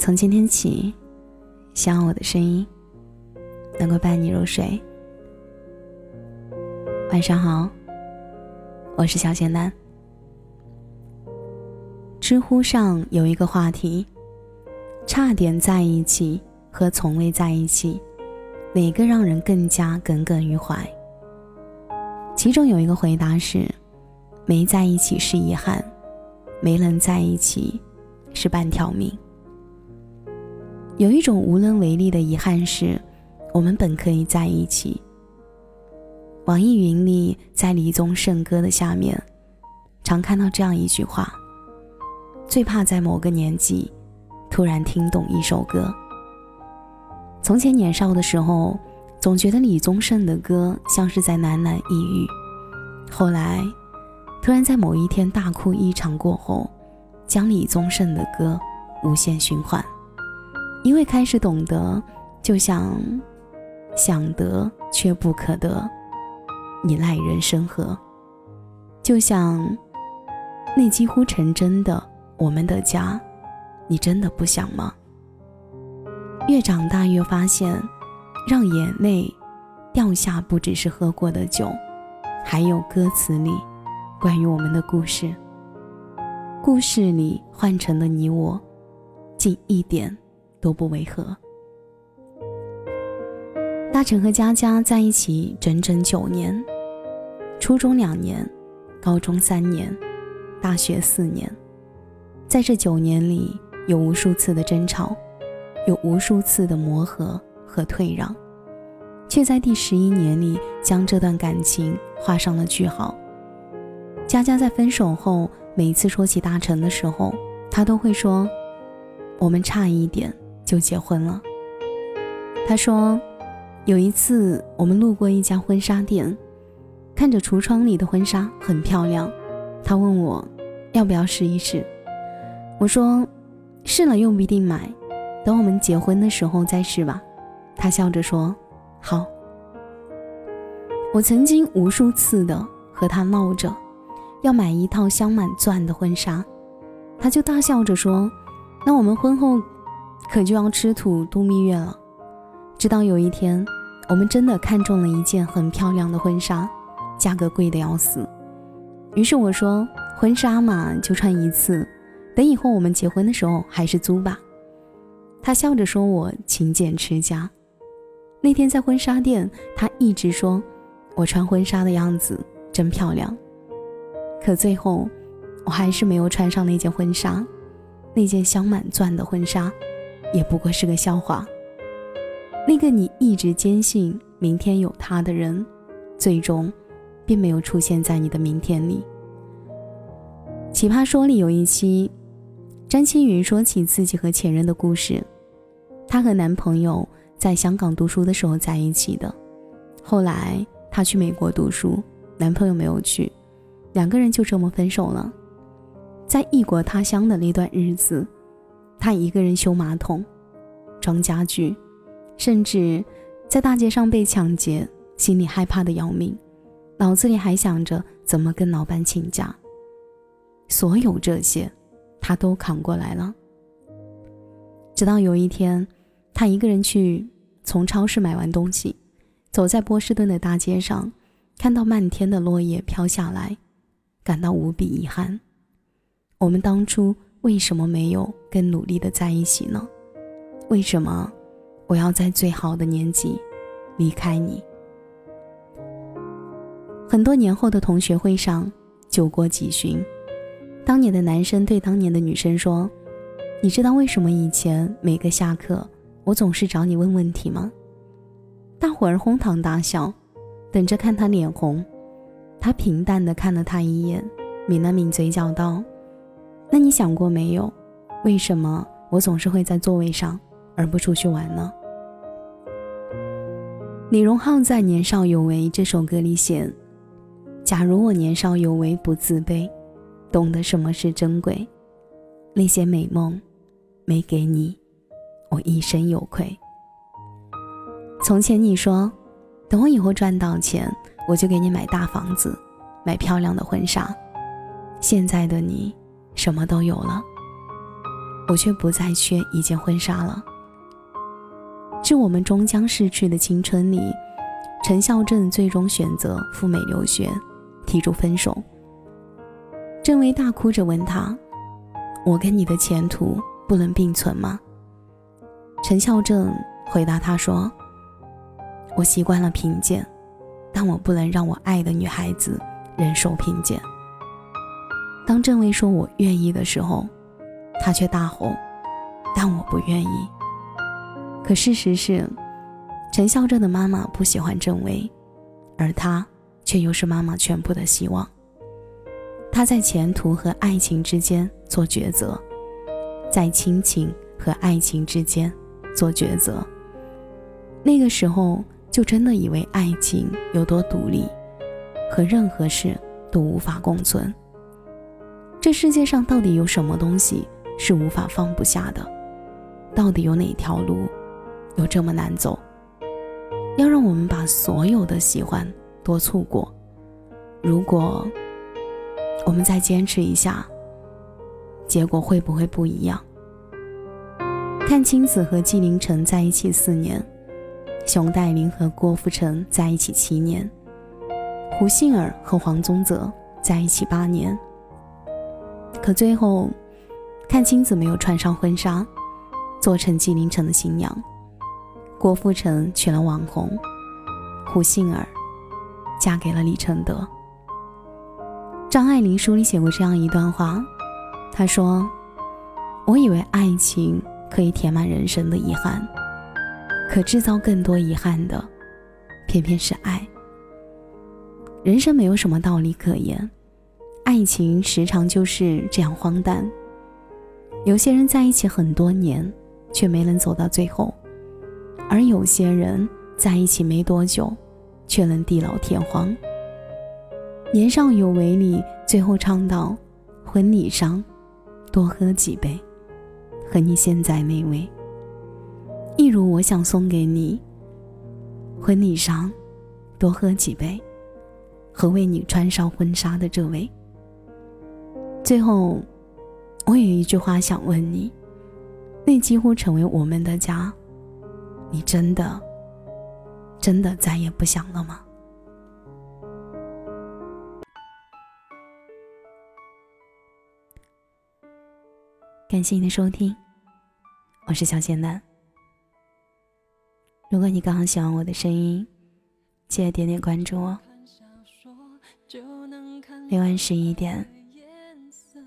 从今天起，希望我的声音能够伴你入睡。晚上好，我是小简单。知乎上有一个话题：差点在一起和从未在一起，哪个让人更加耿耿于怀？其中有一个回答是：没在一起是遗憾，没能在一起是半条命。有一种无能为力的遗憾是，我们本可以在一起。网易云里，在李宗盛歌的下面，常看到这样一句话。最怕在某个年纪，突然听懂一首歌。从前年少的时候，总觉得李宗盛的歌像是在喃喃抑郁。后来，突然在某一天大哭一场过后，将李宗盛的歌无限循环，因为开始懂得，就像想得却不可得，你赖人生何？就像那几乎成真的。我们的家，你真的不想吗？越长大越发现，让眼泪掉下不只是喝过的酒，还有歌词里关于我们的故事。故事里换成了你我，近一点都不违和。大成和佳佳在一起整整九年，初中两年，高中三年，大学四年。在这九年里，有无数次的争吵，有无数次的磨合和退让，却在第十一年里将这段感情画上了句号。佳佳在分手后，每次说起大成的时候，她都会说：“我们差一点就结婚了。”他说：“有一次我们路过一家婚纱店，看着橱窗里的婚纱很漂亮，他问我要不要试一试。”我说，试了又不一定买，等我们结婚的时候再试吧。他笑着说：“好。”我曾经无数次的和他闹着要买一套镶满钻的婚纱，他就大笑着说：“那我们婚后可就要吃土度蜜月了。”直到有一天，我们真的看中了一件很漂亮的婚纱，价格贵的要死。于是我说：“婚纱嘛，就穿一次。”等以后我们结婚的时候还是租吧，他笑着说：“我勤俭持家。”那天在婚纱店，他一直说：“我穿婚纱的样子真漂亮。”可最后，我还是没有穿上那件婚纱，那件镶满钻的婚纱，也不过是个笑话。那个你一直坚信明天有他的人，最终，并没有出现在你的明天里。奇葩说里有一期。张青云说起自己和前任的故事，她和男朋友在香港读书的时候在一起的，后来她去美国读书，男朋友没有去，两个人就这么分手了。在异国他乡的那段日子，他一个人修马桶、装家具，甚至在大街上被抢劫，心里害怕的要命，脑子里还想着怎么跟老板请假。所有这些。他都扛过来了。直到有一天，他一个人去从超市买完东西，走在波士顿的大街上，看到漫天的落叶飘下来，感到无比遗憾。我们当初为什么没有更努力的在一起呢？为什么我要在最好的年纪离开你？很多年后的同学会上，酒过几巡。当年的男生对当年的女生说：“你知道为什么以前每个下课我总是找你问问题吗？”大伙儿哄堂大笑，等着看他脸红。他平淡的看了他一眼，抿了抿嘴角道：“那你想过没有，为什么我总是会在座位上而不出去玩呢？”李荣浩在《年少有为》这首歌里写：“假如我年少有为，不自卑。”懂得什么是珍贵，那些美梦没给你，我一生有愧。从前你说，等我以后赚到钱，我就给你买大房子，买漂亮的婚纱。现在的你，什么都有了，我却不再缺一件婚纱了。致我们终将逝去的青春里，陈孝正最终选择赴美留学，提出分手。郑薇大哭着问他：“我跟你的前途不能并存吗？”陈孝正回答他说：“我习惯了贫贱，但我不能让我爱的女孩子忍受贫贱。”当郑薇说我愿意的时候，他却大吼：“但我不愿意。”可事实是，陈孝正的妈妈不喜欢郑薇，而他却又是妈妈全部的希望。他在前途和爱情之间做抉择，在亲情和爱情之间做抉择。那个时候，就真的以为爱情有多独立，和任何事都无法共存。这世界上到底有什么东西是无法放不下的？到底有哪条路有这么难走？要让我们把所有的喜欢都错过？如果我们再坚持一下，结果会不会不一样？阚清子和纪凌尘在一起四年，熊黛林和郭富城在一起七年，胡杏儿和黄宗泽在一起八年。可最后，阚清子没有穿上婚纱，做成纪凌尘的新娘；郭富城娶了网红，胡杏儿嫁给了李承德。张爱玲书里写过这样一段话，她说：“我以为爱情可以填满人生的遗憾，可制造更多遗憾的，偏偏是爱。人生没有什么道理可言。”爱情时常就是这样荒诞。有些人在一起很多年，却没能走到最后；而有些人在一起没多久，却能地老天荒。年少有为里最后唱到：“婚礼上，多喝几杯，和你现在那位。”一如我想送给你：婚礼上，多喝几杯，和为你穿上婚纱的这位。最后，我有一句话想问你：那几乎成为我们的家，你真的、真的再也不想了吗？感谢你的收听，我是小简单。如果你刚好喜欢我的声音，记得点点关注哦。每晚十一点。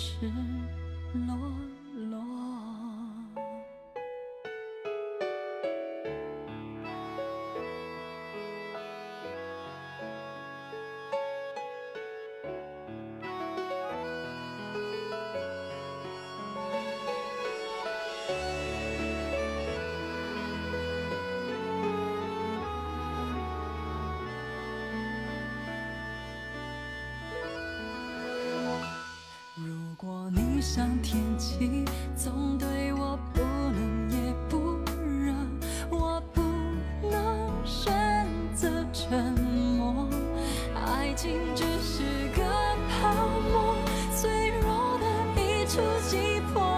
是像天气总对我不冷也不热我不能选择沉默。爱情只是个泡沫脆弱的一触即破。